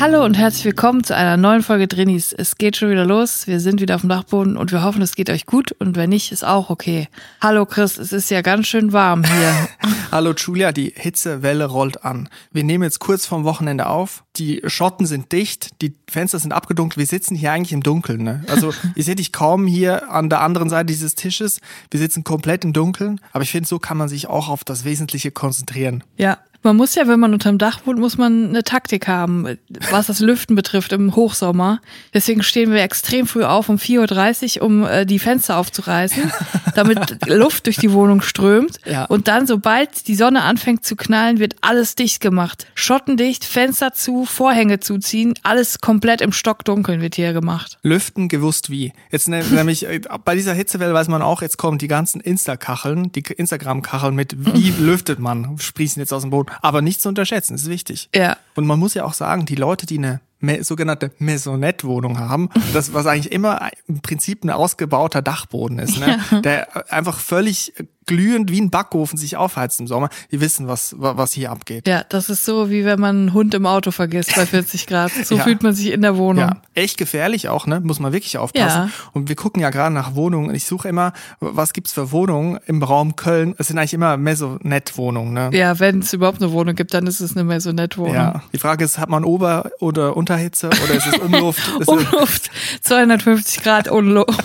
Hallo und herzlich willkommen zu einer neuen Folge Drinnies. Es geht schon wieder los. Wir sind wieder auf dem Dachboden und wir hoffen, es geht euch gut und wenn nicht, ist auch okay. Hallo Chris, es ist ja ganz schön warm hier. Hallo Julia, die Hitzewelle rollt an. Wir nehmen jetzt kurz vorm Wochenende auf. Die Schotten sind dicht, die Fenster sind abgedunkelt. Wir sitzen hier eigentlich im Dunkeln. Ne? Also ihr seht dich kaum hier an der anderen Seite dieses Tisches. Wir sitzen komplett im Dunkeln. Aber ich finde, so kann man sich auch auf das Wesentliche konzentrieren. Ja, man muss ja, wenn man unterm Dach wohnt, muss man eine Taktik haben, was das Lüften betrifft im Hochsommer. Deswegen stehen wir extrem früh auf um 4.30 Uhr, um äh, die Fenster aufzureißen, damit Luft durch die Wohnung strömt. Ja. Und dann, sobald die Sonne anfängt zu knallen, wird alles dicht gemacht. Schottendicht, Fenster zu, Vorhänge zuziehen, alles komplett im Stockdunkeln wird hier gemacht. Lüften gewusst wie. Jetzt ne- nämlich äh, bei dieser Hitzewelle weiß man auch, jetzt kommen die ganzen Insta-Kacheln, die Instagram-Kacheln mit, wie lüftet man, sprießen jetzt aus dem Boden. Aber nicht zu unterschätzen, ist wichtig. Ja. Und man muss ja auch sagen, die Leute, die eine me- sogenannte Maisonette-Wohnung haben, das was eigentlich immer im Prinzip ein ausgebauter Dachboden ist, ne? der einfach völlig glühend wie ein Backofen sich aufheizt im Sommer, die wissen, was, wa- was hier abgeht. Ja, das ist so, wie wenn man einen Hund im Auto vergisst bei 40 Grad. So Ja. fühlt man sich in der Wohnung. Ja, echt gefährlich auch, ne? Muss man wirklich aufpassen. Ja. Und wir gucken ja gerade nach Wohnungen. Ich suche immer, was gibt's für Wohnungen im Raum Köln? Es sind eigentlich immer Maisonette-Wohnungen, ne? Ja, wenn es überhaupt eine Wohnung gibt, dann ist es eine Maisonette-Wohnung. Ja. Die Frage ist, hat man Ober- oder Unterhitze oder ist es Umluft? Umluft, 250 Grad Umluft.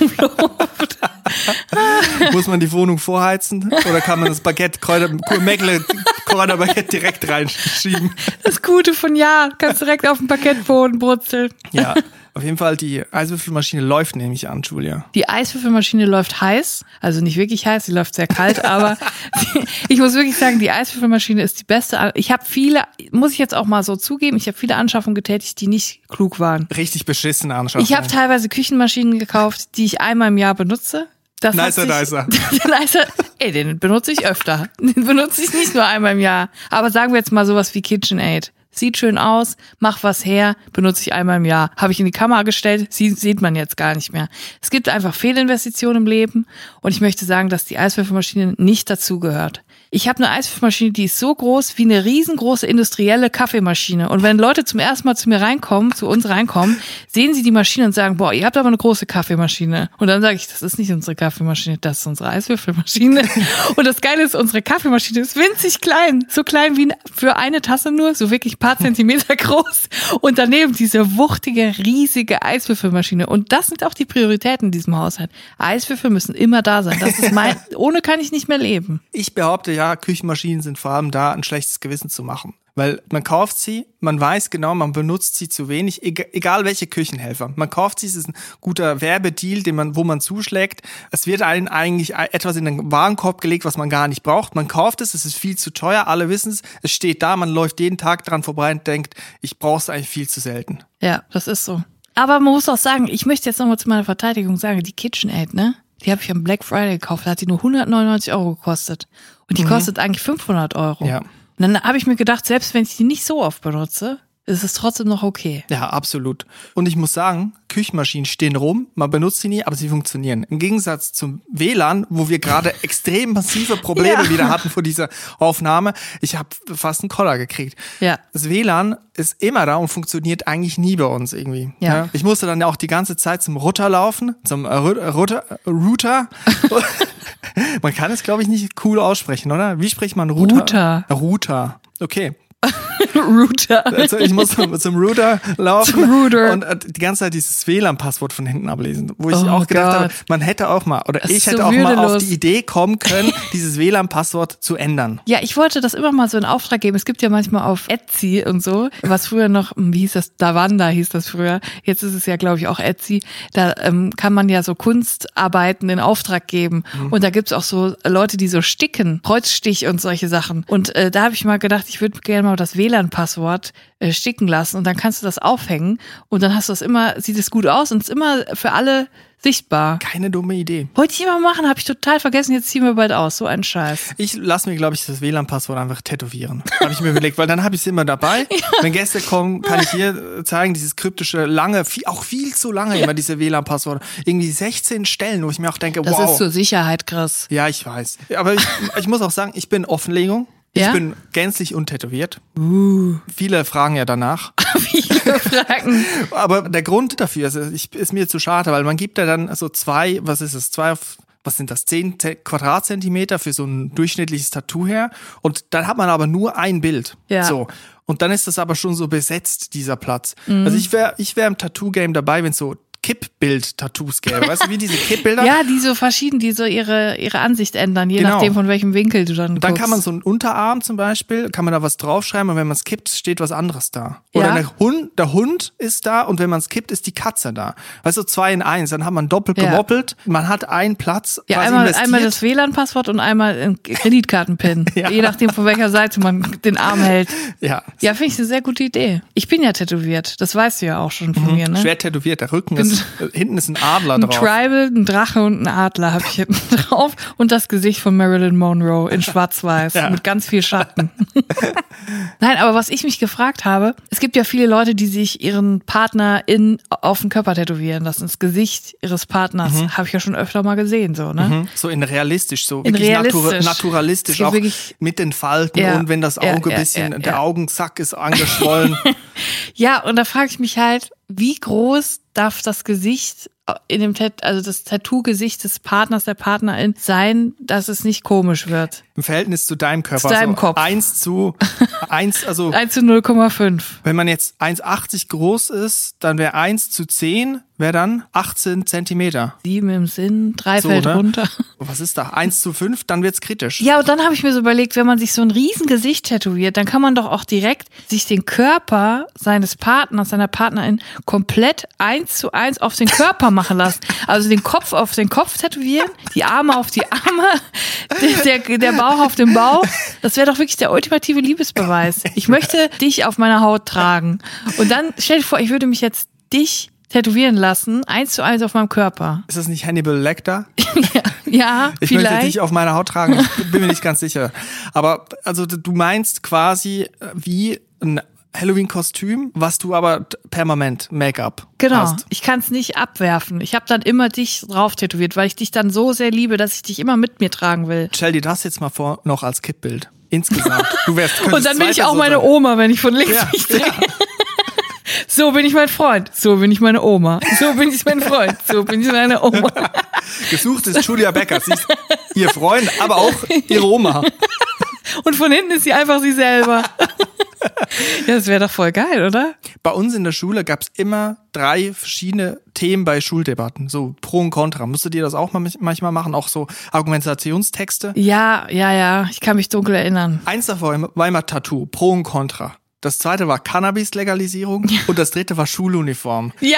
muss man die Wohnung vorheizen oder kann man das Baguette, Kräuter, Meckle, Kräuterbaguette direkt reinschieben? Das Gute von ja, kannst direkt auf dem Parkettboden brutzeln. Ja, auf jeden Fall, die Eiswürfelmaschine läuft nämlich an, Julia. Die Eiswürfelmaschine läuft heiß, also nicht wirklich heiß, sie läuft sehr kalt, aber die, ich muss wirklich sagen, die Eiswürfelmaschine ist die beste. Ich habe viele, muss ich jetzt auch mal so zugeben, ich habe viele Anschaffungen getätigt, die nicht klug waren. Richtig beschissene Anschaffung. Ich habe teilweise Küchenmaschinen gekauft, die ich einmal im Jahr benutze. Das Nicer, nicer. nicer. Ey, den benutze ich öfter. Den benutze ich nicht nur einmal im Jahr. Aber sagen wir jetzt mal sowas wie KitchenAid. Sieht schön aus, mach was her, benutze ich einmal im Jahr. Habe ich in die Kamera gestellt, sie, sieht man jetzt gar nicht mehr. Es gibt einfach Fehlinvestitionen im Leben und ich möchte sagen, dass die Eiswürfelmaschine nicht dazugehört. Ich habe eine Eiswürfelmaschine, die ist so groß wie eine riesengroße industrielle Kaffeemaschine. Und wenn Leute zum ersten Mal zu mir reinkommen, zu uns reinkommen, sehen sie die Maschine und sagen, boah, ihr habt aber eine große Kaffeemaschine. Und dann sage ich, das ist nicht unsere Kaffeemaschine, das ist unsere Eiswürfelmaschine. und das Geile ist, unsere Kaffeemaschine ist winzig klein. So klein wie für eine Tasse nur, so wirklich ein paar Zentimeter groß. Und daneben diese wuchtige, riesige Eiswürfelmaschine. Und das sind auch die Prioritäten in diesem Haushalt. Eiswürfel müssen immer da sein. Das ist mein, ohne kann ich nicht mehr leben. Ich behaupte ja, Küchenmaschinen sind vor allem da, ein schlechtes Gewissen zu machen. Weil man kauft sie, man weiß genau, man benutzt sie zu wenig, eg- egal welche Küchenhelfer. Man kauft sie, es ist ein guter Werbedeal, den man, wo man zuschlägt. Es wird einem eigentlich etwas in den Warenkorb gelegt, was man gar nicht braucht. Man kauft es, es ist viel zu teuer, alle wissen es. Es steht da, man läuft jeden Tag dran vorbei und denkt, ich brauche es eigentlich viel zu selten. Ja, das ist so. Aber man muss auch sagen, ich möchte jetzt nochmal zu meiner Verteidigung sagen, die KitchenAid, ne? Die habe ich am Black Friday gekauft, da hat die nur 199 Euro gekostet. Die kostet eigentlich 500 Euro. Ja. Und dann habe ich mir gedacht, selbst wenn ich die nicht so oft benutze, ist es trotzdem noch okay. Ja, absolut. Und ich muss sagen, Küchenmaschinen stehen rum, man benutzt sie nie, aber sie funktionieren. Im Gegensatz zum WLAN, wo wir gerade extrem massive Probleme Ja. wieder hatten vor dieser Aufnahme. Ich habe fast einen Koller gekriegt. Ja. Das WLAN ist immer da und funktioniert eigentlich nie bei uns irgendwie. Ja. Ich musste dann ja auch die ganze Zeit zum Router laufen, zum äh, Router. äh, Router. man kann es, glaube ich, nicht cool aussprechen, oder? Wie spricht man Router? Router. Router. Okay. Router. Also ich muss zum, Router laufen Zum Router. und äh, die ganze Zeit dieses WLAN-Passwort von hinten ablesen, wo ich Oh auch gedacht Gott. habe, man hätte auch mal oder Das ich hätte so auch mal auf die Idee kommen können, dieses WLAN-Passwort zu ändern. Ja, ich wollte das immer mal so in Auftrag geben. Es gibt ja manchmal auf Etsy und so, was früher noch, hm, wie hieß das, Davanda hieß das früher. Jetzt ist es ja, glaube ich, auch Etsy. Da ähm, kann man ja so Kunstarbeiten in Auftrag geben. Und da gibt's auch so Leute, die so sticken, Kreuzstich und solche Sachen. Und äh, da habe ich mal gedacht, ich würde gerne mal das WLAN WLAN-Passwort äh, sticken lassen und dann kannst du das aufhängen und dann hast du das immer, sieht es gut aus und ist immer für alle sichtbar. Keine dumme Idee. Wollte ich immer machen, habe ich total vergessen, jetzt ziehen wir bald aus. So ein Scheiß. Ich lasse mir, glaube ich, das WLAN-Passwort einfach tätowieren. Habe ich mir überlegt, weil dann habe ich es immer dabei. Wenn Gäste kommen, kann ich hier zeigen, dieses kryptische, lange, viel, auch viel zu lange immer diese WLAN-Passworte. Irgendwie 16 Stellen, wo ich mir auch denke, Das wow. ist zur Sicherheit, Chris. ja, ich weiß. Aber ich, ich muss auch sagen, ich bin Offenlegung. Ich Ja? bin gänzlich untätowiert. Uh. Viele fragen ja danach. Viele Fragen. Aber der Grund dafür ist, ich, ist mir zu schade, weil man gibt ja dann so zwei, was ist es, zwei auf, was sind das, zehn Ze- Quadratzentimeter für so ein durchschnittliches Tattoo her. Und dann hat man aber nur ein Bild. Ja. So. Und dann ist das aber schon so besetzt, dieser Platz. Mhm. Also ich wäre ich wär im Tattoo-Game dabei, wenn es so Kippbild-Tattoos gäbe. Weißt du, wie diese Kippbilder? Ja, die so verschieden, die so ihre, ihre Ansicht ändern, je Genau. nachdem, von welchem Winkel du dann Und dann guckst. kann man so einen Unterarm zum Beispiel, kann man da was draufschreiben und wenn man es kippt, steht was anderes da. Oder Ja. der, Hund, der Hund ist da und wenn man es kippt, ist die Katze da. Weißt du, zwei in eins, dann hat man doppelt Ja. gemoppelt, man hat einen Platz Ja, einmal, investiert. einmal das WLAN-Passwort und einmal ein Kreditkartenpin. Ja. Je nachdem, von welcher Seite man den Arm hält. ja, Ja, finde ich eine sehr gute Idee. Ich bin ja tätowiert. Das weißt du ja auch schon von mir, ne? Mhm. schwer tätowiert, der Rücken ist, hinten ist ein Adler Ein drauf. Tribal, ein Drache und ein Adler habe ich hinten drauf und das Gesicht von Marilyn Monroe in schwarz-weiß Ja. mit ganz viel Schatten. Nein, aber was ich mich gefragt habe, es gibt ja viele Leute, die sich ihren Partner in auf den Körper tätowieren lassen, das Gesicht ihres Partners. Habe ich ja schon öfter mal gesehen, so, ne? Mhm. So in realistisch, so In wirklich realistisch. natura naturalistisch, auch wirklich- mit den Falten Ja, und wenn das Auge ja, bisschen, der. Augensack ist angeschwollen. Ja, und da frage ich mich halt, wie groß darf das Gesicht in dem Tat also das Tattoo-Gesicht des Partners, der Partnerin sein, dass es nicht komisch wird? Im Verhältnis zu deinem Körper. Zu deinem so Kopf. Eins zu, eins, also 1 zu 0,5. Wenn man jetzt 1,80 groß ist, dann wäre 1 zu 10, wäre dann 18 Zentimeter. Sieben im Sinn, drei So, fällt ne? runter. Was ist da? 1 zu 5, dann wird's kritisch. Ja, und dann habe ich mir so überlegt, wenn man sich so ein riesen Gesicht tätowiert, dann kann man doch auch direkt sich den Körper seines Partners, seiner Partnerin komplett eins zu eins auf den Körper machen lassen. Also den Kopf auf den Kopf tätowieren, die Arme auf die Arme, der, der, der Bauch auf Bauch. Das wäre doch wirklich der ultimative Liebesbeweis. Ich möchte dich auf meiner Haut tragen. Und dann stell dir vor, ich würde mich jetzt dich tätowieren lassen, eins zu eins auf meinem Körper. Ist das nicht Hannibal Lecter? Ja, Ich möchte vielleicht. dich auf meiner Haut tragen. Ich bin mir nicht ganz sicher. Aber also du meinst quasi äh, wie ein Halloween-Kostüm, was du aber permanent Make-up Genau. hast. Ich kann es nicht abwerfen. Ich habe dann immer dich drauf tätowiert, weil ich dich dann so sehr liebe, dass ich dich immer mit mir tragen will. Stell dir das jetzt mal vor, noch als Kippbild. Insgesamt. Du wärst, Und dann bin ich auch Personen meine sein. Oma, wenn ich von links Ja, mich drehe. ja. So bin ich mein Freund. So bin ich meine Oma. So bin ich mein Freund. So bin ich meine Oma. Gesucht ist Julia Becker. Sie ist ihr Freund, aber auch ihre Oma. Und von hinten ist sie einfach sie selber. Ja, das wäre doch voll geil, oder? Bei uns in der Schule gab's immer drei verschiedene Themen bei Schuldebatten, so Pro und Contra. Musstet ihr das auch mal manchmal machen, auch so Argumentationstexte? Ja, ja, ja. Ich kann mich dunkel erinnern. Eins davon war immer Tattoo, Pro und Contra. Das zweite war Cannabis-Legalisierung und das dritte war Schuluniform. Ja,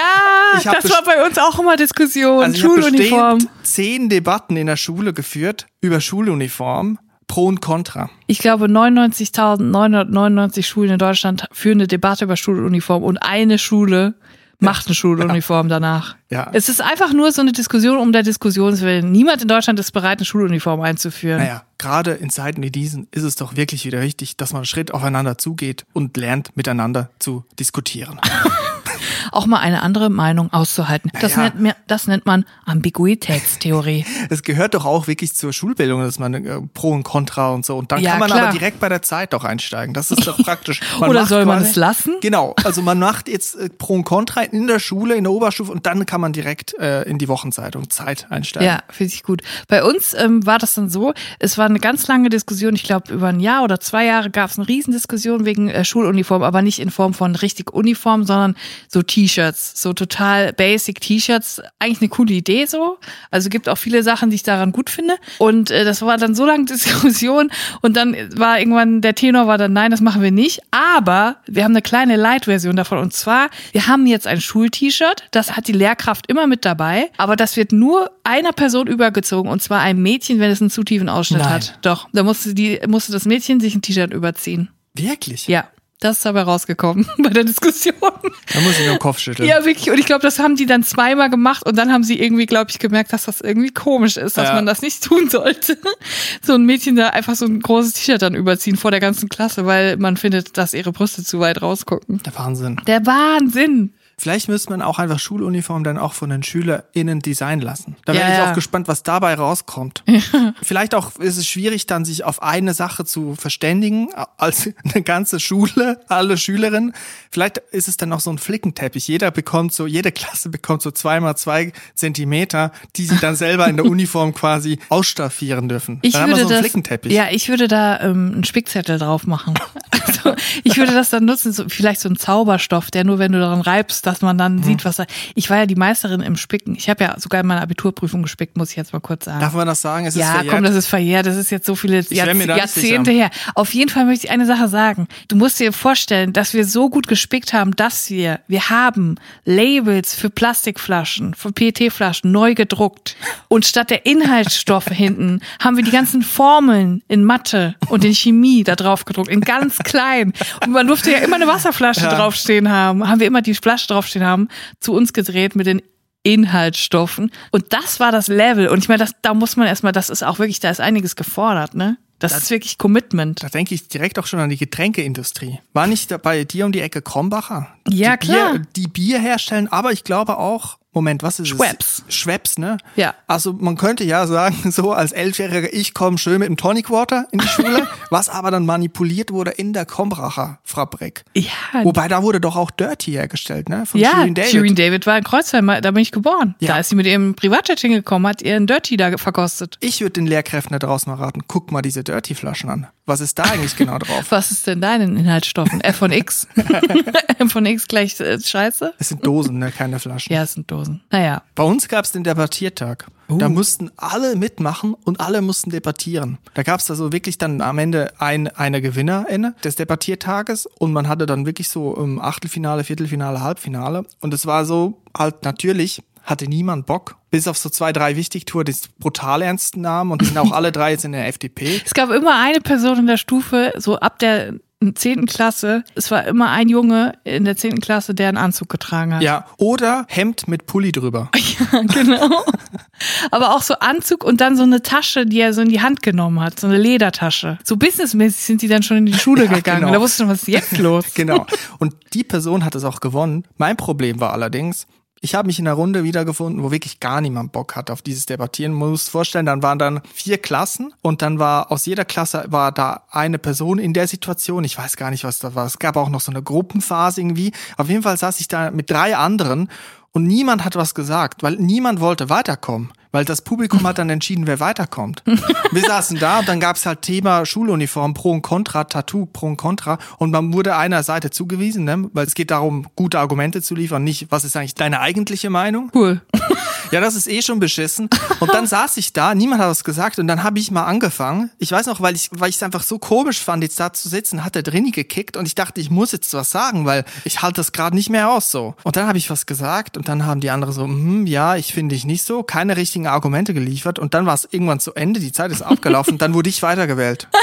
Ich das war bei uns auch immer Diskussion. Also ich Schuluniform. bestimmt zehn Debatten in der Schule geführt über Schuluniform, Pro und Contra. Ich glaube, 99.999 Schulen in Deutschland führen eine Debatte über Schuluniform und eine Schule macht eine Schuluniform danach. Ja. Es ist einfach nur so eine Diskussion um der Diskussionswillen. Niemand in Deutschland ist bereit, eine Schuluniform einzuführen. Naja, gerade in Zeiten wie diesen ist es doch wirklich wieder wichtig, dass man einen Schritt aufeinander zugeht und lernt, miteinander zu diskutieren. Auch mal eine andere Meinung auszuhalten. Das, Ja. nennt, mir, das nennt man Ambiguitätstheorie. Es gehört doch auch wirklich zur Schulbildung, dass man äh, Pro und Contra und so. Und dann Ja, kann man klar. aber direkt bei der Zeit doch einsteigen. Das ist doch praktisch. Oder soll man quasi- es lassen? Genau. Also man macht jetzt äh, Pro und Contra in der Schule, in der Oberstufe und dann kann man direkt äh, in die Wochenzeitung Zeit einsteigen. Ja, finde ich gut. Bei uns ähm, war das dann so, es war eine ganz lange Diskussion, ich glaube über ein Jahr oder zwei Jahre gab es eine Riesendiskussion wegen äh, Schuluniform, aber nicht in Form von richtig Uniform, sondern so T-Shirts, so total basic T-Shirts. Eigentlich eine coole Idee so. Also gibt auch viele Sachen, die ich daran gut finde. Und äh, das war dann so lange Diskussion und dann war irgendwann, der Tenor war dann, nein, das machen wir nicht. Aber wir haben eine kleine Light-Version davon und zwar, wir haben jetzt ein Schul-T-Shirt, das hat die Lehrkraft immer mit dabei, aber das wird nur einer Person übergezogen und zwar einem Mädchen, wenn es einen zu tiefen Ausschnitt Nein. hat. Doch, da musste die musste das Mädchen sich ein T-Shirt überziehen. Wirklich? Ja. Das ist dabei rausgekommen bei der Diskussion. Da muss ich nur den Kopf schütteln. Ja, wirklich. Und ich glaube, das haben die dann zweimal gemacht und dann haben sie irgendwie, glaube ich, gemerkt, dass das irgendwie komisch ist, dass Ja. man das nicht tun sollte. So ein Mädchen da einfach so ein großes T-Shirt dann überziehen vor der ganzen Klasse, weil man findet, dass ihre Brüste zu weit rausgucken. Der Wahnsinn. Der Wahnsinn. Vielleicht müsste man auch einfach Schuluniform dann auch von den SchülerInnen designen lassen. Da Ja, wäre ich ja. auch gespannt, was dabei rauskommt. Vielleicht auch ist es schwierig, dann sich auf eine Sache zu verständigen, als eine ganze Schule, alle Schülerinnen. Vielleicht ist es dann auch so ein Flickenteppich. Jeder bekommt so, jede Klasse bekommt so zweimal zwei Zentimeter, die sie dann selber in der Uniform quasi ausstaffieren dürfen. Ich dann haben wir würde so einen das, Flickenteppich. ja, ich würde da ähm, einen Spickzettel drauf machen. Ich würde das dann nutzen, so, vielleicht so ein Zauberstoff, der nur, wenn du daran reibst, dass man Mhm. dann sieht, was da. Ich war ja die Meisterin im Spicken. Ich habe ja sogar in meiner Abiturprüfung gespickt, muss ich jetzt mal kurz sagen. Darf man das sagen? Es ist ja, verjährt. komm, das ist verjährt. Das ist jetzt so viele nicht Jahrzehnte her. Auf jeden Fall möchte ich eine Sache sagen. Du musst dir vorstellen, dass wir so gut gespickt haben, dass wir, wir haben Labels für Plastikflaschen, für PET-Flaschen neu gedruckt. Und statt der Inhaltsstoffe hinten haben wir die ganzen Formeln in Mathe und in Chemie da drauf gedruckt, in ganz klein. Und man durfte ja immer eine Wasserflasche Ja. draufstehen haben. Haben wir immer die Flasche draufstehen haben, zu uns gedreht mit den Inhaltsstoffen. Und das war das Level. Und ich meine, das, da muss man erstmal, das ist auch wirklich, da ist einiges gefordert, ne? Das, ist wirklich Commitment. Da denke ich direkt auch schon an die Getränkeindustrie. War nicht bei dir um die Ecke Krombacher? Ja, die klar. Bier, die Bier herstellen, aber ich glaube auch, Moment, was ist Schweppes. es? Schweppes, ne? Ja. Also man könnte ja sagen, so als Elfjähriger, ich komme schön mit dem Tonic Water in die Schule, was aber dann manipuliert wurde in der Krombacher Fabrik. Ja, Wobei da wurde doch auch Dirty hergestellt, ne? Von ja, Shirin David. Shirin David war in Kreuzheim, da bin ich geboren. Ja. Da ist sie mit ihrem Privatjet hingekommen, hat ihren Dirty da verkostet. Ich würde den Lehrkräften da draußen mal raten, guck mal diese Dirty-Flaschen an. Was ist da eigentlich genau drauf? Was ist denn da in den Inhaltsstoffen? F von X. M von X gleich äh, Scheiße? Es sind Dosen, ne? Keine Flaschen. Ja, es sind Dosen. Naja. Bei uns gab es den Debattiertag. Da mussten alle mitmachen und alle mussten debattieren. Da gab es also wirklich dann am Ende ein, eine Gewinnerin des Debattiertages und man hatte dann wirklich so im Achtelfinale, Viertelfinale, Halbfinale. Und es war so halt natürlich hatte niemand Bock, bis auf so zwei, drei Wichtigtour, die es brutal ernst nahmen und die sind auch alle drei jetzt in der FDP. Es gab immer eine Person in der Stufe, so ab der zehnten Klasse. Es war immer ein Junge in der zehnten Klasse, der einen Anzug getragen hat. Ja, oder Hemd mit Pulli drüber. Ja, genau. Aber auch so Anzug und dann so eine Tasche, die er so in die Hand genommen hat, so eine Ledertasche. So businessmäßig sind die dann schon in die Schule Ja, gegangen. genau. Da wusste schon, was ist jetzt los? Genau. Und die Person hat es auch gewonnen. Mein Problem war allerdings, ich habe mich in einer Runde wiedergefunden, wo wirklich gar niemand Bock hat auf dieses Debattieren. Man muss vorstellen, dann waren dann vier Klassen und dann war aus jeder Klasse war da eine Person in der Situation. Ich weiß gar nicht, was da war. Es gab auch noch so eine Gruppenphase irgendwie. Auf jeden Fall saß ich da mit drei anderen und niemand hat was gesagt, weil niemand wollte weiterkommen. Weil das Publikum hat dann entschieden, wer weiterkommt. Wir saßen da und dann gab es halt Thema Schuluniform, Pro und Contra, Tattoo, Pro und Contra. Und man wurde einer Seite zugewiesen, ne? weil es geht darum, gute Argumente zu liefern, nicht, was ist eigentlich deine eigentliche Meinung? Cool. Ja, das ist eh schon beschissen. Und dann saß ich da, niemand hat was gesagt und dann habe ich mal angefangen. Ich weiß noch, weil ich weil ich es einfach so komisch fand, jetzt da zu sitzen, hat der Drini gekickt und ich dachte, ich muss jetzt was sagen, weil ich halte das gerade nicht mehr aus so. Und dann habe ich was gesagt und dann haben die anderen so, hm, ja, ich finde ich nicht so, keine richtigen Argumente geliefert und dann war es irgendwann zu Ende, die Zeit ist abgelaufen dann wurde ich weitergewählt.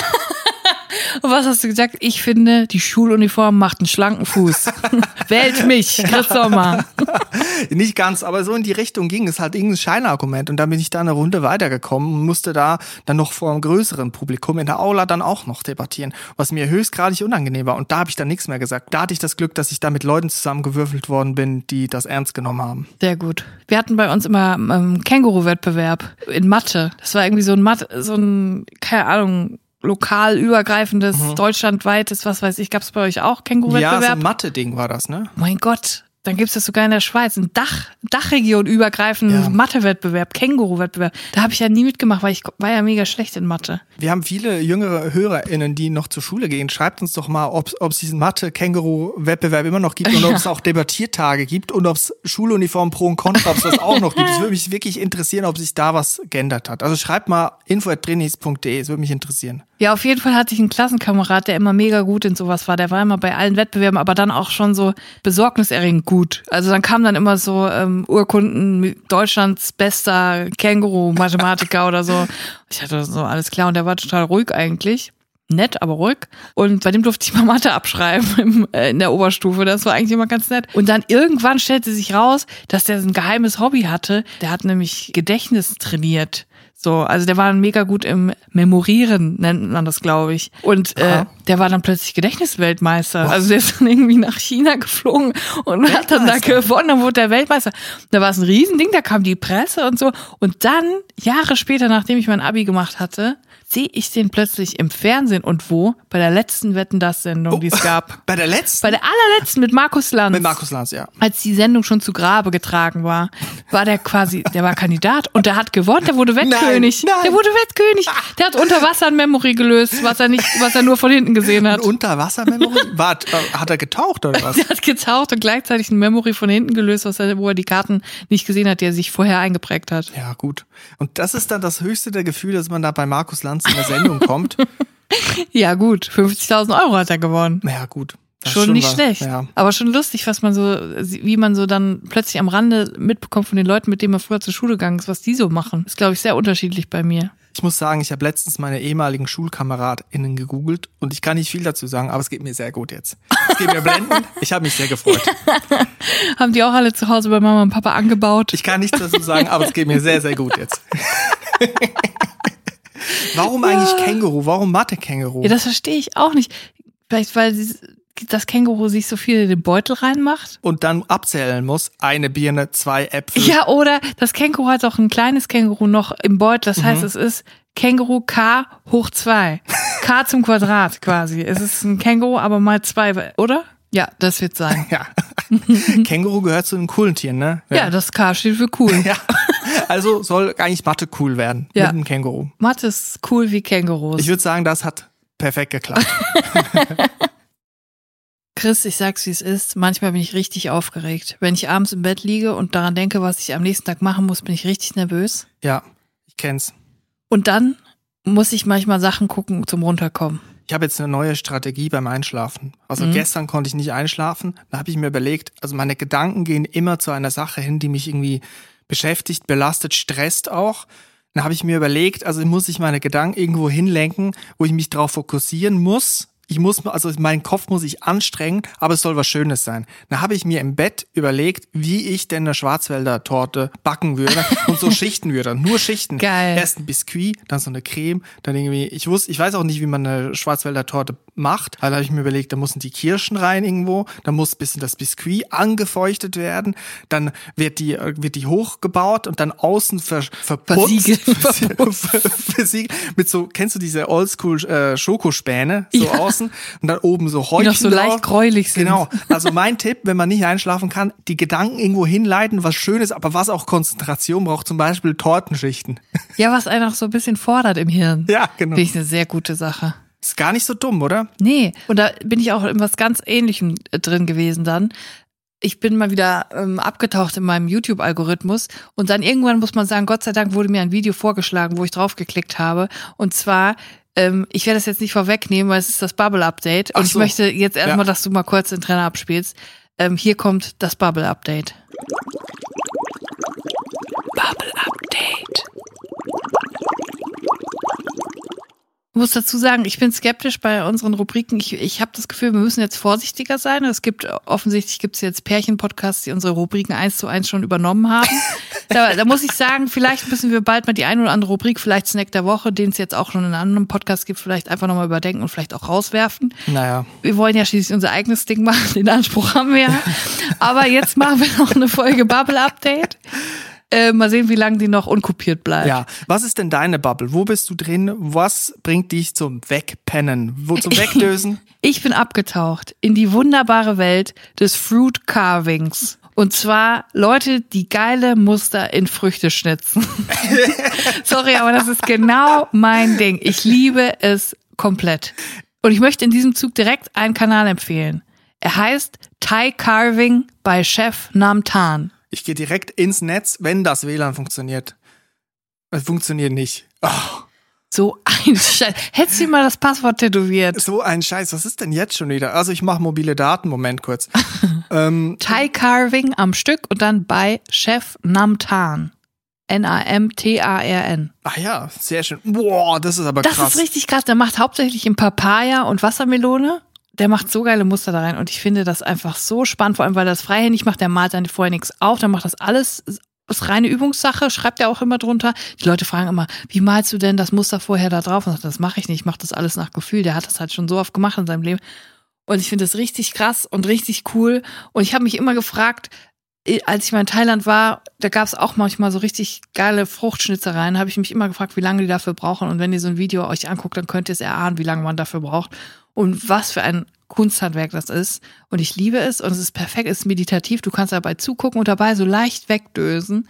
Und was hast du gesagt? Ich finde, die Schuluniform macht einen schlanken Fuß. Wählt mich, Chris Sommer. Nicht ganz, aber so in die Richtung ging es halt irgendein Scheinargument und dann bin ich da eine Runde weitergekommen und musste da dann noch vor einem größeren Publikum in der Aula dann auch noch debattieren, was mir höchstgradig unangenehm war und da habe ich dann nichts mehr gesagt. Da hatte ich das Glück, dass ich da mit Leuten zusammengewürfelt worden bin, die das ernst genommen haben. Sehr gut. Wir hatten bei uns immer ähm, Känguru-Wettbewerb in Mathe. Das war irgendwie so ein Mathe, so ein, keine Ahnung, lokal übergreifendes, deutschlandweites, was weiß ich, gab es bei euch auch Ja, so Känguru-Wettbewerb? ein Mathe-Ding war das, ne? mein Gott, dann gibt's das sogar in der Schweiz, ein Dach, Dachregion übergreifendes Ja. Mathe-Wettbewerb, Känguru-Wettbewerb. Da habe ich ja nie mitgemacht, weil ich war ja mega schlecht in Mathe. Wir haben viele jüngere HörerInnen, die noch zur Schule gehen. Schreibt uns doch mal, ob es diesen Mathe-Känguru-Wettbewerb immer noch gibt und ob es auch Debattiertage gibt und ob es Schuluniform Pro und Contra, ob es das auch noch gibt. Es würde mich wirklich interessieren, ob sich da was geändert hat. Also schreibt mal info.drinis.de, es würde mich interessieren. Ja, auf jeden Fall hatte ich einen Klassenkamerad, der immer mega gut in sowas war. Der war immer bei allen Wettbewerben, aber dann auch schon so besorgniserregend gut. Also dann kamen dann immer so ähm, Urkunden Deutschlands bester Känguru-Mathematiker oder so. Ich hatte so alles klar und der war total ruhig eigentlich. nett, aber ruhig. Und bei dem durfte ich mal Mathe abschreiben im, äh, in der Oberstufe. Das war eigentlich immer ganz nett. Und dann irgendwann stellte sich raus, dass der ein geheimes Hobby hatte. Der hat nämlich Gedächtnis trainiert. So, also der war mega gut im Memorieren, nennt man das, glaube ich. Und äh, der war dann plötzlich Gedächtnisweltmeister. Also der ist dann irgendwie nach China geflogen und hat dann da gewonnen, dann wurde der Weltmeister. Da war es ein Riesending, da kam die Presse und so. Und dann, Jahre später, nachdem ich mein Abi gemacht hatte, sehe ich den plötzlich im Fernsehen und wo? Bei der letzten Wetten das Sendung, die es gab. Bei der letzten? Bei der allerletzten mit Markus Lanz. Mit Markus Lanz, ja. Als die Sendung schon zu Grabe getragen war, war der quasi, der war Kandidat und der hat gewonnen, der wurde Wettkönig. nein. Der wurde Wettkönig. Der hat unter Wasser ein Memory gelöst, was er nicht, was er nur von hinten gesehen hat. Unterwassermemory? Wart, äh, hat er getaucht oder was? Der hat getaucht und gleichzeitig ein Memory von hinten gelöst, was er, wo er die Karten nicht gesehen hat, die er sich vorher eingeprägt hat. Ja, gut. Und das ist dann das höchste der Gefühle, dass man da bei Markus Lanz in der Sendung kommt. Ja, gut, 50.000 Euro hat er gewonnen. Ja, gut. Ist Schon, nicht was. schlecht. Ja. Aber schon lustig, was man so, wie man so dann plötzlich am Rande mitbekommt von den Leuten, mit denen man früher zur Schule gegangen ist, was die so machen. Ist, glaube ich, sehr unterschiedlich bei mir. Ich muss sagen, ich habe letztens meine ehemaligen SchulkameradInnen gegoogelt und ich kann nicht viel dazu sagen, aber es geht mir sehr gut jetzt. Es geht mir blendend. Ich habe mich sehr gefreut. Haben die auch alle zu Hause bei Mama und Papa angebaut? Ich kann nichts dazu sagen, aber es geht mir sehr, sehr gut jetzt. Warum eigentlich Känguru? Warum Mathe-Känguru? Ja, das verstehe ich auch nicht. Vielleicht, weil das Känguru sich so viel in den Beutel reinmacht? Und dann abzählen muss, eine Birne, zwei Äpfel. Ja, oder das Känguru hat auch ein kleines Känguru noch im Beutel. Das Mhm. heißt, es ist Känguru K hoch zwei. K zum Quadrat quasi. Es ist ein Känguru, aber mal zwei, oder? Ja, das wird sein. Ja. Känguru gehört zu den coolen Tieren, ne? Ja, das K steht für cool. Ja. Also soll eigentlich Mathe cool werden Ja. mit dem Känguru. Mathe ist cool wie Kängurus. Ich würde sagen, das hat perfekt geklappt. Chris, ich sag's wie es ist. Manchmal bin ich richtig aufgeregt. Wenn ich abends im Bett liege und daran denke, was ich am nächsten Tag machen muss, bin ich richtig nervös. Ja, ich kenn's. Und dann muss ich manchmal Sachen gucken zum Runterkommen. Ich habe jetzt eine neue Strategie beim Einschlafen. Also Mhm. gestern konnte ich nicht einschlafen. Da habe ich mir überlegt, also meine Gedanken gehen immer zu einer Sache hin, die mich irgendwie beschäftigt, belastet, stresst auch. Dann habe ich mir überlegt, also muss ich meine Gedanken irgendwo hinlenken, wo ich mich darauf fokussieren muss. Ich muss, also mein Kopf muss ich anstrengen, aber es soll was Schönes sein. Dann habe ich mir im Bett überlegt, wie ich denn eine Schwarzwälder Torte backen würde und so schichten würde. Nur Schichten. Geil. Erst ein Biskuit, dann so eine Creme, dann irgendwie, ich wusste, ich weiß auch nicht, wie man eine Schwarzwälder Torte macht. Also habe ich mir überlegt, da müssen die Kirschen rein irgendwo, dann muss ein bisschen das Biskuit angefeuchtet werden, dann wird die, äh, wird die hochgebaut und dann außen ver, verputzt. Versiegelt. Versiegelt. Mit so, kennst du diese Oldschool äh, Schokospäne, so Ja. außen und dann oben so Die Häutchen noch so drauf. leicht gräulich sind. Genau. Also mein Tipp, wenn man nicht einschlafen kann, die Gedanken irgendwo hinleiten, was Schönes, aber was auch Konzentration braucht, zum Beispiel Tortenschichten. Ja, was einen auch so ein bisschen fordert im Hirn. Ja, genau. Finde ich eine sehr gute Sache. Ist gar nicht so dumm, oder? Nee, und da bin ich auch in was ganz Ähnlichem äh, drin gewesen dann. Ich bin mal wieder ähm, abgetaucht in meinem YouTube-Algorithmus und dann irgendwann muss man sagen, Gott sei Dank wurde mir ein Video vorgeschlagen, wo ich draufgeklickt habe. Und zwar, ähm, ich werde das jetzt nicht vorwegnehmen, weil es ist das Bubble-Update. Und Ach ich so. möchte jetzt erstmal, Ja. dass du mal kurz den Trainer abspielst. Ähm, hier kommt das Bubble-Update. Bubble-Update. Ich muss dazu sagen, ich bin skeptisch bei unseren Rubriken. Ich, ich habe das Gefühl, wir müssen jetzt vorsichtiger sein. Es gibt offensichtlich gibt es jetzt Pärchen-Podcasts, die unsere Rubriken eins zu eins schon übernommen haben. da, da muss ich sagen, vielleicht müssen wir bald mal die eine oder andere Rubrik, vielleicht Snack der Woche, den es jetzt auch schon in einem anderen Podcast gibt, vielleicht einfach nochmal überdenken und vielleicht auch rauswerfen. Naja. Wir wollen ja schließlich unser eigenes Ding machen, den Anspruch haben wir ja. Aber jetzt machen wir noch eine Folge Bubble Update. Äh, mal sehen, wie lange die noch unkopiert bleibt. Ja. Was ist denn deine Bubble? Wo bist du drin? Was bringt dich zum Wegpennen? Wo zum Weglösen? Ich bin abgetaucht in die wunderbare Welt des Fruit Carvings. Und zwar Leute, die geile Muster in Früchte schnitzen. Sorry, aber das ist genau mein Ding. Ich liebe es komplett. Und ich möchte in diesem Zug direkt einen Kanal empfehlen. Er heißt Thai Carving bei Chef Namtan. Ich gehe direkt ins Netz, wenn das WLAN funktioniert. Es funktioniert nicht. Oh, So ein Scheiß. Hättest du mal das Passwort tätowiert? so ein Scheiß. Was ist denn jetzt schon wieder? Also ich mache mobile Daten. Moment kurz. ähm, Thai Carving am Stück und dann bei Chef Namtan. N-A-M-T-A-R-N. Ach ja, sehr schön. Boah, das ist aber Das krass. ist richtig krass. Der macht hauptsächlich in Papaya und Wassermelone. Der macht so geile Muster da rein und ich finde das einfach so spannend, vor allem weil er das freihändig macht. Der malt dann vorher nichts auf, dann macht das alles ist reine Übungssache, schreibt er auch immer drunter. Die Leute fragen immer, wie malst du denn das Muster vorher da drauf? Und sage, das mache ich nicht, ich mache das alles nach Gefühl. Der hat das halt schon so oft gemacht in seinem Leben. Und ich finde das richtig krass und richtig cool. Und ich habe mich immer gefragt, äh, als ich mal in Thailand war, da gab es auch manchmal so richtig geile Fruchtschnitzereien, habe ich mich immer gefragt, wie lange die dafür brauchen. Und wenn ihr so ein Video euch anguckt, dann könnt ihr es erahnen, wie lange man dafür braucht. Und was für ein Kunsthandwerk das ist. Und ich liebe es und es ist perfekt, es ist meditativ. Du kannst dabei zugucken und dabei so leicht wegdösen.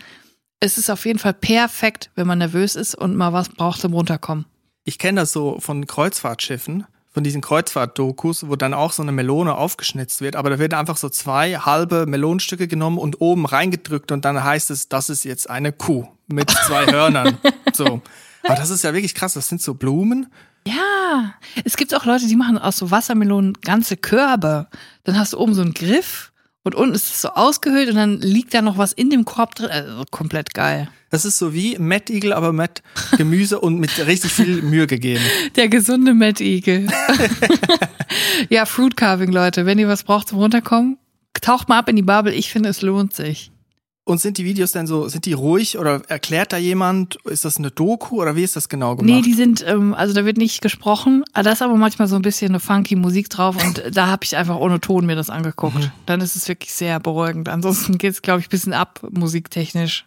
Es ist auf jeden Fall perfekt, wenn man nervös ist und mal was braucht zum Runterkommen. Ich kenne das so von Kreuzfahrtschiffen, von diesen Kreuzfahrt-Dokus, wo dann auch so eine Melone aufgeschnitzt wird, aber da werden einfach so zwei halbe Melonenstücke genommen und oben reingedrückt und dann heißt es, das ist jetzt eine Kuh mit zwei Hörnern. So. Aber das ist ja wirklich krass. Das sind so Blumen. Ja, es gibt auch Leute, die machen aus so Wassermelonen ganze Körbe. Dann hast du oben so einen Griff und unten ist es so ausgehöhlt und dann liegt da noch was in dem Korb drin. Also komplett geil. Das ist so wie Mettigel, aber mit Gemüse und mit richtig viel Mühe gegeben. Der gesunde Mettigel. ja, Fruit Carving, Leute. Wenn ihr was braucht zum Runterkommen, taucht mal ab in die Bubble. Ich finde, es lohnt sich. Und sind die Videos denn so, sind die ruhig oder erklärt da jemand? Ist das eine Doku oder wie ist das genau gemacht? Nee, die sind, ähm, also da wird nicht gesprochen, da ist aber manchmal so ein bisschen eine funky Musik drauf und da habe ich einfach ohne Ton mir das angeguckt. Mhm. Dann ist es wirklich sehr beruhigend. Ansonsten geht es, glaube ich, ein bisschen ab, musiktechnisch.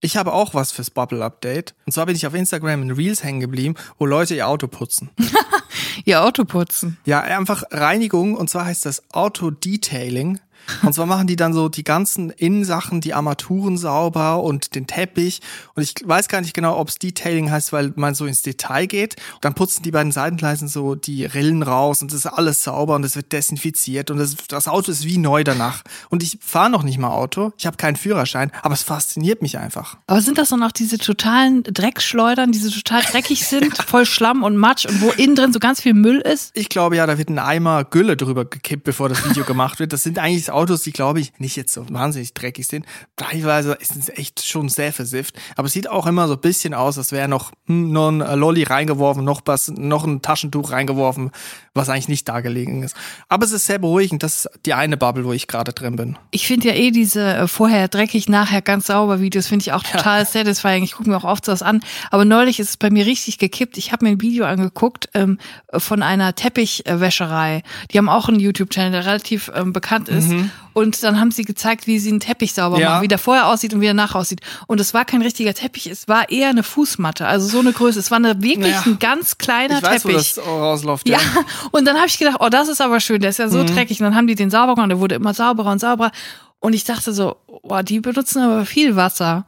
Ich habe auch was fürs Bubble-Update. Und zwar bin ich auf Instagram in Reels hängen geblieben, wo Leute ihr Auto putzen. ihr Auto putzen? Ja, einfach Reinigung. Und zwar heißt das Auto-Detailing. Und zwar machen die dann so die ganzen Innensachen, die Armaturen sauber und den Teppich. Und ich weiß gar nicht genau, ob es Detailing heißt, weil man so ins Detail geht. Und dann putzen die bei den Seitengleisen so die Rillen raus und es ist alles sauber und es wird desinfiziert und das, das Auto ist wie neu danach. Und ich fahre noch nicht mal Auto, ich habe keinen Führerschein, aber es fasziniert mich einfach. Aber sind das dann auch diese totalen Dreckschleudern, die so total dreckig sind, voll Schlamm und Matsch und wo innen drin so ganz viel Müll ist? Ich glaube ja, da wird ein Eimer Gülle drüber gekippt, bevor das Video gemacht wird. Das sind eigentlich Autos, die glaube ich nicht jetzt so wahnsinnig dreckig sind. Teilweise ist es echt schon sehr versifft. Aber es sieht auch immer so ein bisschen aus, als wäre noch, hm, noch ein Lolli reingeworfen, noch was, noch ein Taschentuch reingeworfen, was eigentlich nicht da gelegen ist. Aber es ist sehr beruhigend. Das ist die eine Bubble, wo ich gerade drin bin. Ich finde ja eh diese äh, vorher dreckig, nachher ganz sauber Videos, finde ich auch total ja. satisfying. Ich gucke mir auch oft sowas an. Aber neulich ist es bei mir richtig gekippt. Ich habe mir ein Video angeguckt ähm, von einer Teppichwäscherei. Die haben auch einen YouTube-Channel, der relativ ähm, bekannt ist. Mhm. Und dann haben sie gezeigt, wie sie einen Teppich sauber ja. machen, wie der vorher aussieht und wie er nachher aussieht. Und es war kein richtiger Teppich, es war eher eine Fußmatte, also so eine Größe. Es war eine, wirklich ja. ein ganz kleiner ich weiß, Teppich. Wo das rausläuft, ja. ja. Und dann habe ich gedacht, oh, das ist aber schön, der ist ja so mhm. dreckig. Und dann haben die den sauber gemacht, der wurde immer sauberer und sauberer. Und ich dachte so, oh, die benutzen aber viel Wasser.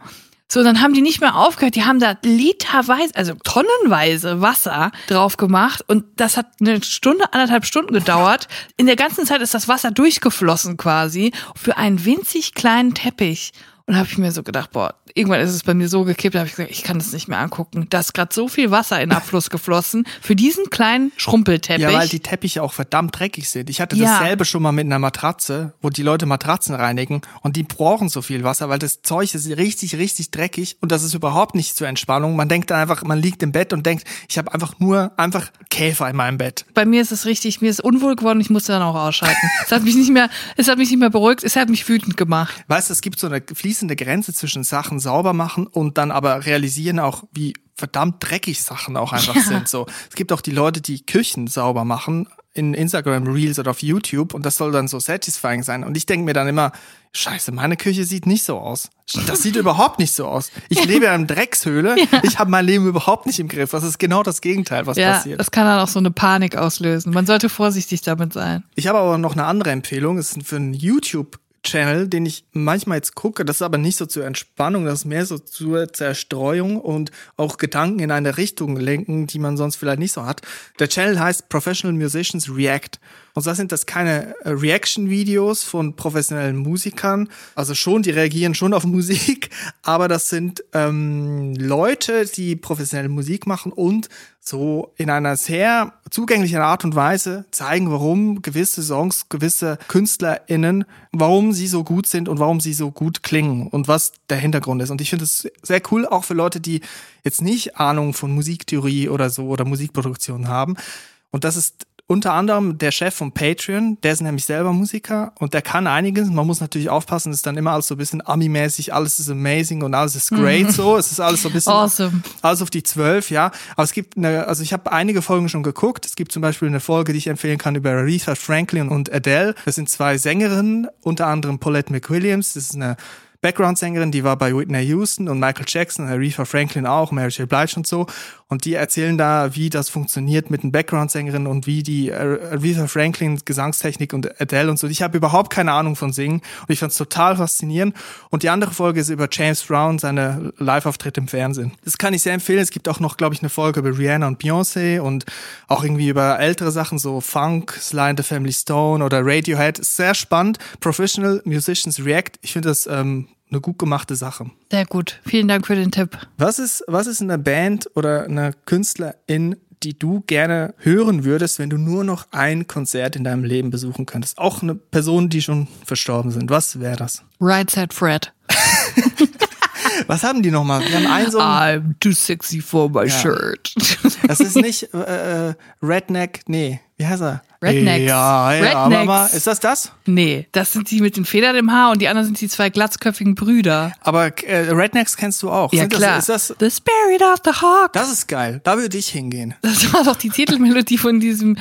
So, dann haben die nicht mehr aufgehört. Die haben da literweise, also tonnenweise Wasser drauf gemacht. Und das hat eine Stunde, anderthalb Stunden gedauert. In der ganzen Zeit ist das Wasser durchgeflossen quasi für einen winzig kleinen Teppich. Und habe ich mir so gedacht, boah, irgendwann ist es bei mir so gekippt, da habe ich gesagt, ich kann das nicht mehr angucken. Da ist gerade so viel Wasser in Abfluss geflossen für diesen kleinen Schrumpelteppich. Ja, weil die Teppiche auch verdammt dreckig sind. Ich hatte ja. dasselbe schon mal mit einer Matratze, wo die Leute Matratzen reinigen und die brauchen so viel Wasser, weil das Zeug ist richtig, richtig dreckig und das ist überhaupt nicht zur Entspannung. Man denkt dann einfach, man liegt im Bett und denkt, ich habe einfach nur einfach Käfer in meinem Bett. Bei mir ist es richtig, mir ist unwohl geworden, ich musste dann auch ausschalten. es hat mich nicht mehr, es hat mich nicht mehr beruhigt, es hat mich wütend gemacht. Weißt du, es gibt so eine fließende Grenze zwischen Sachen sauber machen und dann aber realisieren auch, wie verdammt dreckig Sachen auch einfach ja. sind. So, es gibt auch die Leute, die Küchen sauber machen in Instagram Reels oder auf YouTube und das soll dann so satisfying sein. Und ich denke mir dann immer, Scheiße, meine Küche sieht nicht so aus. Das sieht überhaupt nicht so aus. Ich lebe in einer Dreckshöhle. Ja. Ich habe mein Leben überhaupt nicht im Griff. Das ist genau das Gegenteil, was ja, passiert. Das kann dann auch so eine Panik auslösen. Man sollte vorsichtig damit sein. Ich habe aber noch eine andere Empfehlung. Es ist für einen YouTube Channel, den ich manchmal jetzt gucke. Das ist aber nicht so zur Entspannung, das ist mehr so zur Zerstreuung und auch Gedanken in eine Richtung lenken, die man sonst vielleicht nicht so hat. Der Channel heißt Professional Musicians React. Und zwar sind das keine äh, Reaction-Videos von professionellen Musikern. Also schon, die reagieren schon auf Musik, aber das sind ähm, Leute, die professionelle Musik machen und so in einer sehr zugänglichen Art und Weise zeigen, warum gewisse Songs, gewisse KünstlerInnen, warum sie so gut sind und warum sie so gut klingen und was der Hintergrund ist. Und ich finde es sehr cool, auch für Leute, die jetzt nicht Ahnung von Musiktheorie oder so oder Musikproduktion haben. Und das ist unter anderem der Chef von Patreon, der ist nämlich selber Musiker und der kann einiges. Man muss natürlich aufpassen, es ist dann immer alles so ein bisschen Ami-mäßig, alles ist amazing und alles ist great, mhm. so. Es ist alles so ein bisschen, awesome. alles auf die zwölf, ja. Aber es gibt eine, also ich habe einige Folgen schon geguckt. Es gibt zum Beispiel eine Folge, die ich empfehlen kann über Aretha Franklin und Adele. Das sind zwei Sängerinnen, unter anderem Paulette McWilliams. Das ist eine Background-Sängerin, die war bei Whitney Houston und Michael Jackson, Aretha Franklin auch, Mary J. Blige und so. Und die erzählen da, wie das funktioniert mit den Background-Sängerinnen und wie die Aretha Franklin Gesangstechnik und Adele und so. Ich habe überhaupt keine Ahnung von Singen und ich fand es total faszinierend. Und die andere Folge ist über James Brown, seine Live-Auftritte im Fernsehen. Das kann ich sehr empfehlen. Es gibt auch noch, glaube ich, eine Folge über Rihanna und Beyoncé und auch irgendwie über ältere Sachen, so Funk, Sly and the Family Stone oder Radiohead. Sehr spannend. Professional Musicians React. Ich finde das ähm, eine gut gemachte Sache. Sehr gut. Vielen Dank für den Tipp. Was ist, was ist eine Band oder eine Künstlerin, die du gerne hören würdest, wenn du nur noch ein Konzert in deinem Leben besuchen könntest? Auch eine Person, die schon verstorben sind. Was wäre das? Right Said Fred. Was haben die nochmal? Wir haben einen so I'm too sexy for my ja. shirt. Das ist nicht äh, äh, Redneck, nee, wie heißt er? Rednecks. Ja, ja, Rednecks. aber ist das das? Nee, das sind die mit den Federn im Haar und die anderen sind die zwei glatzköpfigen Brüder. Aber äh, Rednecks kennst du auch. Ja, sind klar. Das, ist das, the Spirit of the Hawk. Das ist geil. Da würde ich hingehen. Das war doch die Titelmelodie von diesem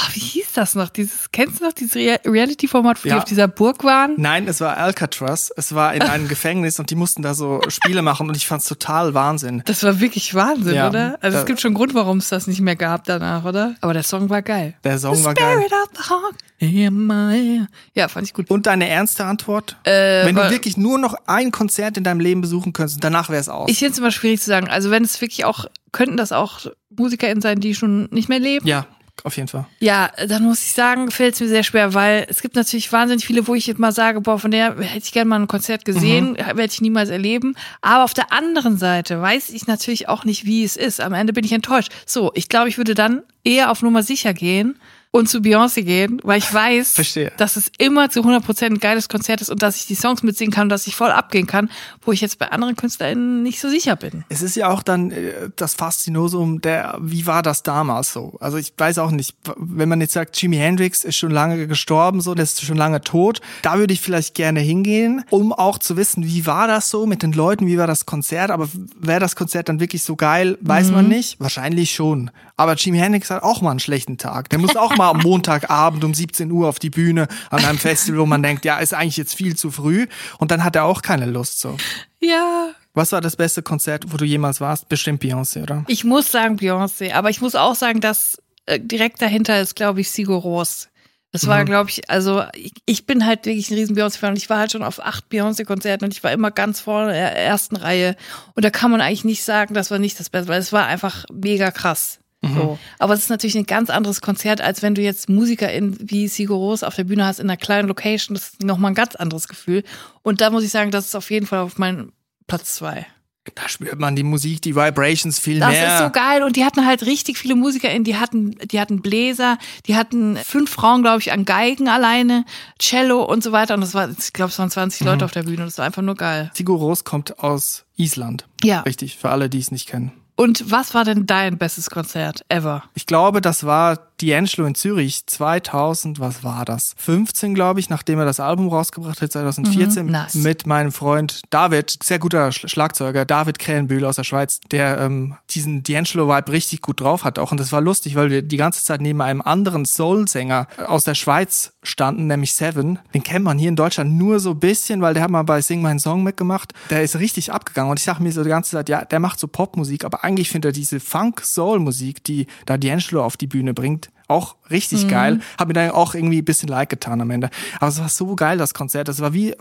Ach, wie hieß das noch? Dieses, kennst du noch dieses Reality-Format, wo ja. die auf dieser Burg waren? Nein, es war Alcatraz. Es war in einem Gefängnis und die mussten da so Spiele machen und ich fand's total Wahnsinn. Das war wirklich Wahnsinn, ja, oder? Also es gibt schon einen Grund, warum es das nicht mehr gab danach, oder? Aber der Song war geil. Der Song the war geil. Of the Hawk. Ja, fand ich gut. Und deine ernste Antwort? Äh, wenn du wirklich nur noch ein Konzert in deinem Leben besuchen könntest, danach wäre es aus. Ich finde es immer schwierig zu sagen. Also wenn es wirklich auch, könnten das auch MusikerInnen sein, die schon nicht mehr leben? Ja auf jeden Fall. Ja, dann muss ich sagen, fällt es mir sehr schwer, weil es gibt natürlich wahnsinnig viele, wo ich jetzt mal sage, boah, von der hätte ich gerne mal ein Konzert gesehen, mhm. werde ich niemals erleben. Aber auf der anderen Seite weiß ich natürlich auch nicht, wie es ist. Am Ende bin ich enttäuscht. So, ich glaube, ich würde dann eher auf Nummer sicher gehen und zu Beyoncé gehen, weil ich weiß, Verstehe. dass es immer zu 100% ein geiles Konzert ist und dass ich die Songs mitsingen kann und dass ich voll abgehen kann, wo ich jetzt bei anderen KünstlerInnen nicht so sicher bin. Es ist ja auch dann äh, das Faszinosum der, wie war das damals so? Also ich weiß auch nicht, wenn man jetzt sagt, Jimi Hendrix ist schon lange gestorben, so, der ist schon lange tot, da würde ich vielleicht gerne hingehen, um auch zu wissen, wie war das so mit den Leuten, wie war das Konzert, aber wäre das Konzert dann wirklich so geil, weiß mhm. man nicht. Wahrscheinlich schon. Aber Jimi Hendrix hat auch mal einen schlechten Tag. Der muss auch mal am Montagabend um 17 Uhr auf die Bühne an einem Festival, wo man denkt, ja, ist eigentlich jetzt viel zu früh. Und dann hat er auch keine Lust so. Ja. Was war das beste Konzert, wo du jemals warst? Bestimmt Beyoncé, oder? Ich muss sagen Beyoncé, aber ich muss auch sagen, dass äh, direkt dahinter ist, glaube ich, Sigur Ros. Das war, mhm. glaube ich, also ich, ich, bin halt wirklich ein riesen Beyoncé-Fan und ich war halt schon auf acht Beyoncé-Konzerten und ich war immer ganz vorne in der ersten Reihe. Und da kann man eigentlich nicht sagen, das war nicht das Beste, weil es war einfach mega krass. Mhm. So. Aber es ist natürlich ein ganz anderes Konzert, als wenn du jetzt Musiker in, wie Sigoros auf der Bühne hast in einer kleinen Location. Das ist nochmal ein ganz anderes Gefühl. Und da muss ich sagen, das ist auf jeden Fall auf meinem Platz zwei. Da spürt man die Musik, die Vibrations viel das mehr. Das ist so geil. Und die hatten halt richtig viele Musiker in. Die hatten, die hatten Bläser, die hatten fünf Frauen, glaube ich, an Geigen alleine, Cello und so weiter. Und das war, ich glaube, es waren 20 mhm. Leute auf der Bühne. Das war einfach nur geil. Sigur kommt aus Island. Ja. Richtig, für alle, die es nicht kennen. Und was war denn dein bestes Konzert ever? Ich glaube, das war D'Angelo in Zürich 2000, was war das? 15, glaube ich, nachdem er das Album rausgebracht hat, 2014, mhm, nice. mit meinem Freund David, sehr guter Schlagzeuger, David Krähenbühl aus der Schweiz, der ähm, diesen D'Angelo-Vibe richtig gut drauf hat auch. Und das war lustig, weil wir die ganze Zeit neben einem anderen Soul-Sänger aus der Schweiz standen, nämlich Seven. Den kennt man hier in Deutschland nur so bisschen, weil der hat mal bei Sing My Song mitgemacht. Der ist richtig abgegangen. Und ich sag mir so die ganze Zeit, ja, der macht so Popmusik, aber eigentlich findet er diese Funk-Soul-Musik, die da D'Angelo auf die Bühne bringt, auch richtig mhm. geil. Hat mir dann auch irgendwie ein bisschen leid getan am Ende. Aber es war so geil, das Konzert. Das war wie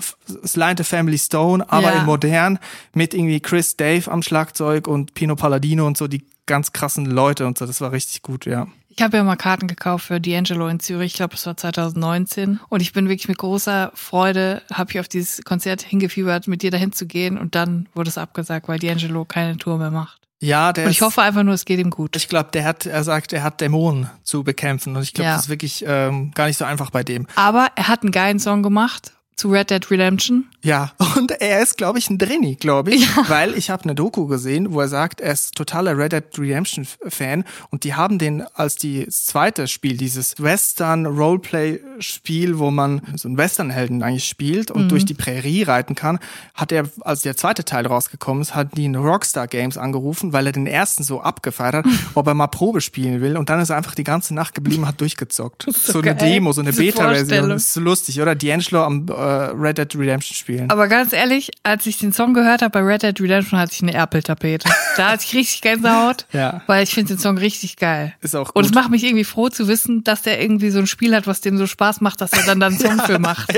Sly the Family Stone, aber ja. in modern mit irgendwie Chris Dave am Schlagzeug und Pino Palladino und so die ganz krassen Leute und so. Das war richtig gut, ja. Ich habe ja mal Karten gekauft für D'Angelo in Zürich, ich glaube, das war 2019. Und ich bin wirklich mit großer Freude, habe ich auf dieses Konzert hingefiebert, mit dir dahin zu gehen. Und dann wurde es abgesagt, weil D'Angelo keine Tour mehr macht. Ja, der Und ich ist, hoffe einfach nur, es geht ihm gut. ich glaube, der hat, er sagt, er hat Dämonen zu bekämpfen und ich glaube, Ja. das ist wirklich ähm, gar nicht so einfach bei dem. Aber er hat einen geilen Song gemacht zu Red Dead Redemption. Ja, und er ist, glaube ich, ein Drenny, glaube ich, weil ich habe eine Doku gesehen, wo er sagt, er ist totaler Red Dead Redemption Fan und die haben den als die das zweite Spiel, dieses Western Roleplay Spiel, wo man so einen Westernhelden eigentlich spielt und durch die Prärie reiten kann, hat er, als der zweite Teil rausgekommen ist, hat die in Rockstar Games angerufen, weil er den ersten so abgefeiert hat, ob er mal Probe spielen will und dann ist er einfach die ganze Nacht geblieben und hat durchgezockt. so So eine Demo, so eine Beta-Version. Ist so lustig, oder? D'Angelo am äh, Red Dead Redemption spielen. Aber ganz ehrlich, als ich den Song gehört habe bei Red Dead Redemption, hatte ich eine Erpeltapete. Da hatte ich richtig Gänsehaut, Ja. weil ich finde den Song richtig geil. Ist auch Und es gut. macht mich irgendwie froh zu wissen, dass der irgendwie so ein Spiel hat, was dem so Spaß macht, dass er dann da einen Song für macht.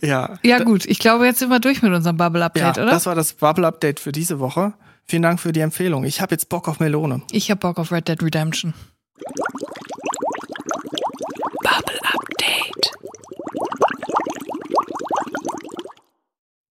Ja. Ja gut, ich glaube, jetzt sind wir durch mit unserem Ja, Bubble-Update, oder? das war das Bubble-Update für diese Woche. Vielen Dank für die Empfehlung. Ich habe jetzt Bock auf Melone. Ich hab Bock auf Red Dead Redemption.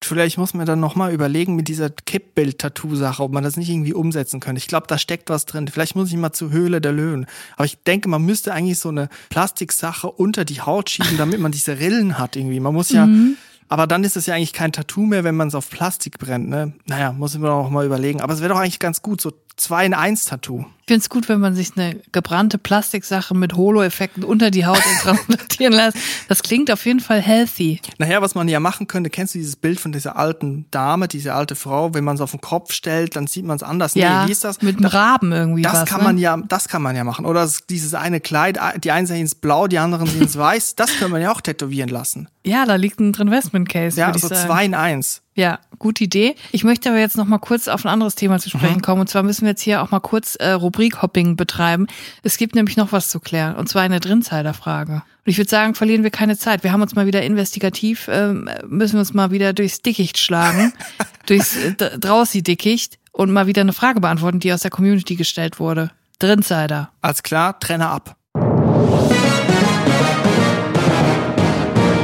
Vielleicht muss man dann nochmal überlegen mit dieser Kippbild-Tattoo-Sache, ob man das nicht irgendwie umsetzen könnte. Ich glaube, da steckt was drin. Vielleicht muss ich mal zur Höhle der Löwen. Aber ich denke, man müsste eigentlich so eine Plastiksache unter die Haut schieben, damit man diese Rillen hat irgendwie. Man muss ja, Mhm. aber dann ist es ja eigentlich kein Tattoo mehr, wenn man es auf Plastik brennt. Ne? Naja, muss ich mir auch mal überlegen. Aber es wäre doch eigentlich ganz gut, so zwei in eins Tattoo. Ich finde es gut, wenn man sich eine gebrannte Plastiksache mit Holo-Effekten unter die Haut transplantieren lässt. Das klingt auf jeden Fall healthy. Nachher, was man ja machen könnte, kennst du dieses Bild von dieser alten Dame, diese alte Frau, wenn man es auf den Kopf stellt, dann sieht man es anders. Ja, nee, wie ist das? mit einem Raben irgendwie Das was. kann ne? man ja, das kann man ja machen. Oder dieses eine Kleid, die einen sehen es blau, die anderen sehen es weiß. Das können wir ja auch tätowieren lassen. Ja, da liegt ein Investment Case, Ja, so sagen. zwei in eins. Ja, gute Idee. Ich möchte aber jetzt noch mal kurz auf ein anderes Thema zu Mhm. sprechen kommen. Und zwar müssen wir jetzt hier auch mal kurz äh, Rubrik-Hopping betreiben. Es gibt nämlich noch was zu klären. Und zwar eine Drinsider-Frage. Und ich würde sagen, verlieren wir keine Zeit. Wir haben uns mal wieder investigativ, ähm, müssen wir uns mal wieder durchs Dickicht schlagen. durchs äh, D- Draußi-Dickicht. Und mal wieder eine Frage beantworten, die aus der Community gestellt wurde. Drinsider. Als klar, Trenner ab.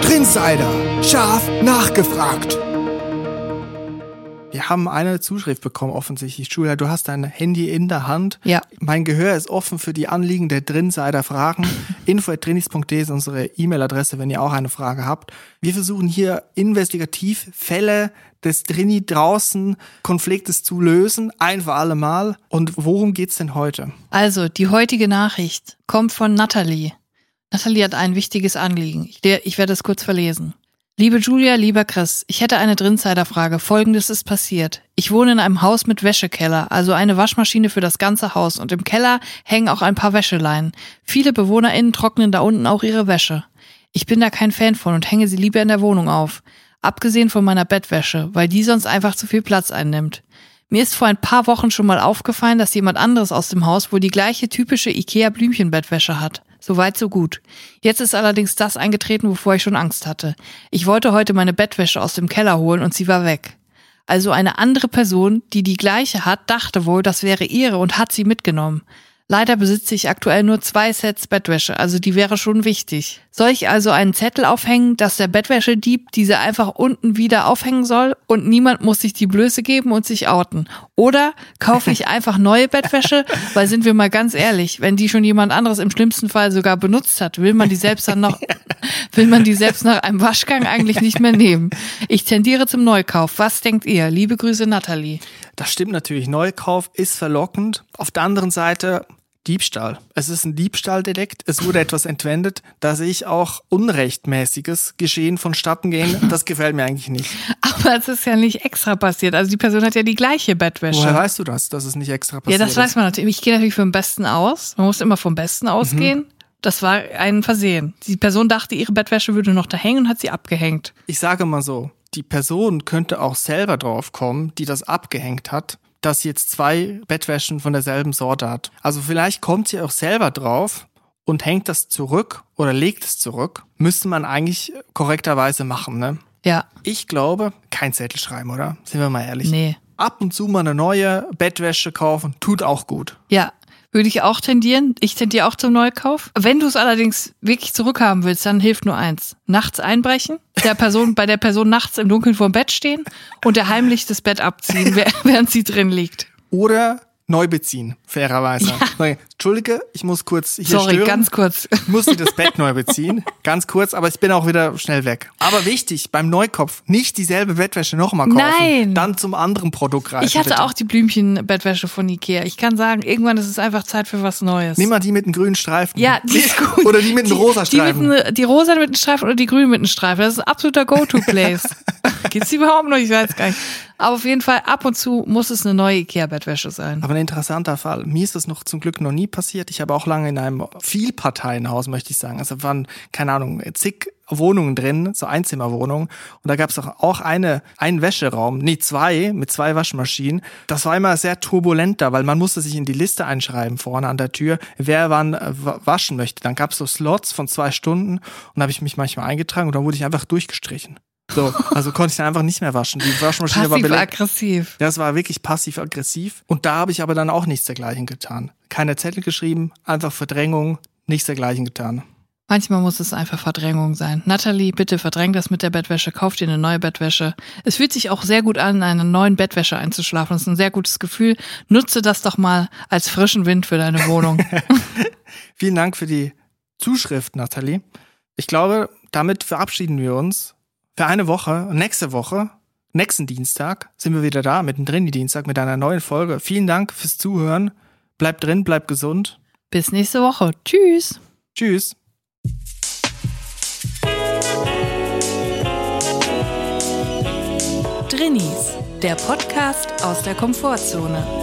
Trinsider, scharf nachgefragt. Wir haben eine Zuschrift bekommen, offensichtlich. Julia, du hast dein Handy in der Hand. Ja. Mein Gehör ist offen für die Anliegen der Drinsider-Fragen. info.drinis.de ist unsere E-Mail-Adresse, wenn ihr auch eine Frage habt. Wir versuchen hier investigativ Fälle des Drini draußen Konfliktes zu lösen, ein für alle Mal. Und worum geht's denn heute? Also, die heutige Nachricht kommt von Natalie. Natalie hat ein wichtiges Anliegen. Ich, ich werde es kurz verlesen. Liebe Julia, lieber Chris, ich hätte eine Drinsider-Frage. Folgendes ist passiert. Ich wohne in einem Haus mit Wäschekeller, also eine Waschmaschine für das ganze Haus und im Keller hängen auch ein paar Wäscheleinen. Viele BewohnerInnen trocknen da unten auch ihre Wäsche. Ich bin da kein Fan von und hänge sie lieber in der Wohnung auf. Abgesehen von meiner Bettwäsche, weil die sonst einfach zu viel Platz einnimmt. Mir ist vor ein paar Wochen schon mal aufgefallen, dass jemand anderes aus dem Haus wohl die gleiche typische IKEA-Blümchenbettwäsche hat. Soweit, so gut. Jetzt ist allerdings das eingetreten, wovor ich schon Angst hatte. Ich wollte heute meine Bettwäsche aus dem Keller holen und sie war weg. Also eine andere Person, die die gleiche hat, dachte wohl, das wäre ihre und hat sie mitgenommen. Leider besitze ich aktuell nur zwei Sets Bettwäsche, also die wäre schon wichtig. Soll ich also einen Zettel aufhängen, dass der Bettwäschedieb diese einfach unten wieder aufhängen soll und niemand muss sich die Blöße geben und sich outen? Oder kaufe ich einfach neue Bettwäsche, weil sind wir mal ganz ehrlich, wenn die schon jemand anderes im schlimmsten Fall sogar benutzt hat, will man die selbst dann noch, will man die selbst nach einem Waschgang eigentlich nicht mehr nehmen. Ich tendiere zum Neukauf. Was denkt ihr? Liebe Grüße, Nathalie. Das stimmt natürlich. Neukauf ist verlockend. Auf der anderen Seite Diebstahl. Es ist ein Diebstahldelikt. Es wurde etwas entwendet. Da sehe ich auch unrechtmäßiges Geschehen vonstatten gehen. Das gefällt mir eigentlich nicht. Aber es ist ja nicht extra passiert. Also die Person hat ja die gleiche Bettwäsche. Woher weißt du das, dass es nicht extra ja, passiert das ist? weiß man natürlich. Ich gehe natürlich vom Besten aus. Man muss immer vom Besten ausgehen. Das war ein Versehen. Die Person dachte, ihre Bettwäsche würde noch da hängen und hat sie abgehängt. Ich sage mal so, die Person könnte auch selber drauf kommen, die das abgehängt hat, dass sie jetzt zwei Bettwäschen von derselben Sorte hat. Also vielleicht kommt sie auch selber drauf und hängt das zurück oder legt es zurück. Müsste man eigentlich korrekterweise machen, ne? Ja, Ich glaube, kein Zettel schreiben, oder? Sind wir mal ehrlich. nee. Ab und zu mal eine neue Bettwäsche kaufen, tut auch gut. Ja, würde ich auch tendieren. Ich tendiere auch zum Neukauf. Wenn du es allerdings wirklich zurückhaben willst, dann hilft nur eins. Nachts einbrechen der Person, bei der Person nachts im Dunkeln vorm Bett stehen und der heimlich das Bett abziehen, während sie drin liegt. Oder neu beziehen, fairerweise. Ja. Entschuldige, ich muss kurz hier Sorry, stören. ganz kurz. Ich musste das Bett neu beziehen. Ganz kurz, aber ich bin auch wieder schnell weg. Aber wichtig, beim Neukopf nicht dieselbe Bettwäsche nochmal kaufen. Nein. Dann zum anderen Produkt greifen. Ich hatte bitte. auch die Blümchenbettwäsche von Ikea. Ich kann sagen, irgendwann ist es einfach Zeit für was Neues. Nimm mal die mit einem grünen Streifen. Ja, die ist gut. Oder die mit einem rosa Streifen. Die, mit, die rosa mit einem Streifen oder die grüne mit einem Streifen. Das ist ein absoluter Go-To-Place. Gibt's die überhaupt noch? Ich weiß gar nicht. Aber auf jeden Fall, ab und zu muss es eine neue Ikea-Bettwäsche sein. Aber ein interessanter Fall. Mir ist das noch zum Glück noch nie passiert. Ich habe auch lange in einem Vielparteienhaus, möchte ich sagen. Also waren, keine Ahnung, zig Wohnungen drin, so Einzimmerwohnungen. Und da gab es auch, eine, einen Wäscheraum, nee, zwei, mit zwei Waschmaschinen. Das war immer sehr turbulent da, weil man musste sich in die Liste einschreiben vorne an der Tür, wer wann äh, waschen möchte. Dann gab es so Slots von zwei Stunden und da habe ich mich manchmal eingetragen und dann wurde ich einfach durchgestrichen. So, also konnte ich dann einfach nicht mehr waschen. Die Waschmaschine war belegt. aggressiv. Das war wirklich passiv-aggressiv. Und da habe ich aber dann auch nichts dergleichen getan. Keine Zettel geschrieben, einfach Verdrängung, nichts dergleichen getan. Manchmal muss es einfach Verdrängung sein. Natalie, bitte verdräng das mit der Bettwäsche, kauf dir eine neue Bettwäsche. Es fühlt sich auch sehr gut an, in einer neuen Bettwäsche einzuschlafen. Das ist ein sehr gutes Gefühl. Nutze das doch mal als frischen Wind für deine Wohnung. Vielen Dank für die Zuschrift, Natalie. Ich glaube, damit verabschieden wir uns für eine Woche. Nächste Woche, nächsten Dienstag, sind wir wieder da, mittendrin die Dienstag, mit einer neuen Folge. Vielen Dank fürs Zuhören. Bleibt drin, bleibt gesund. Bis nächste Woche. Tschüss. Tschüss. Drinnies, der Podcast aus der Komfortzone.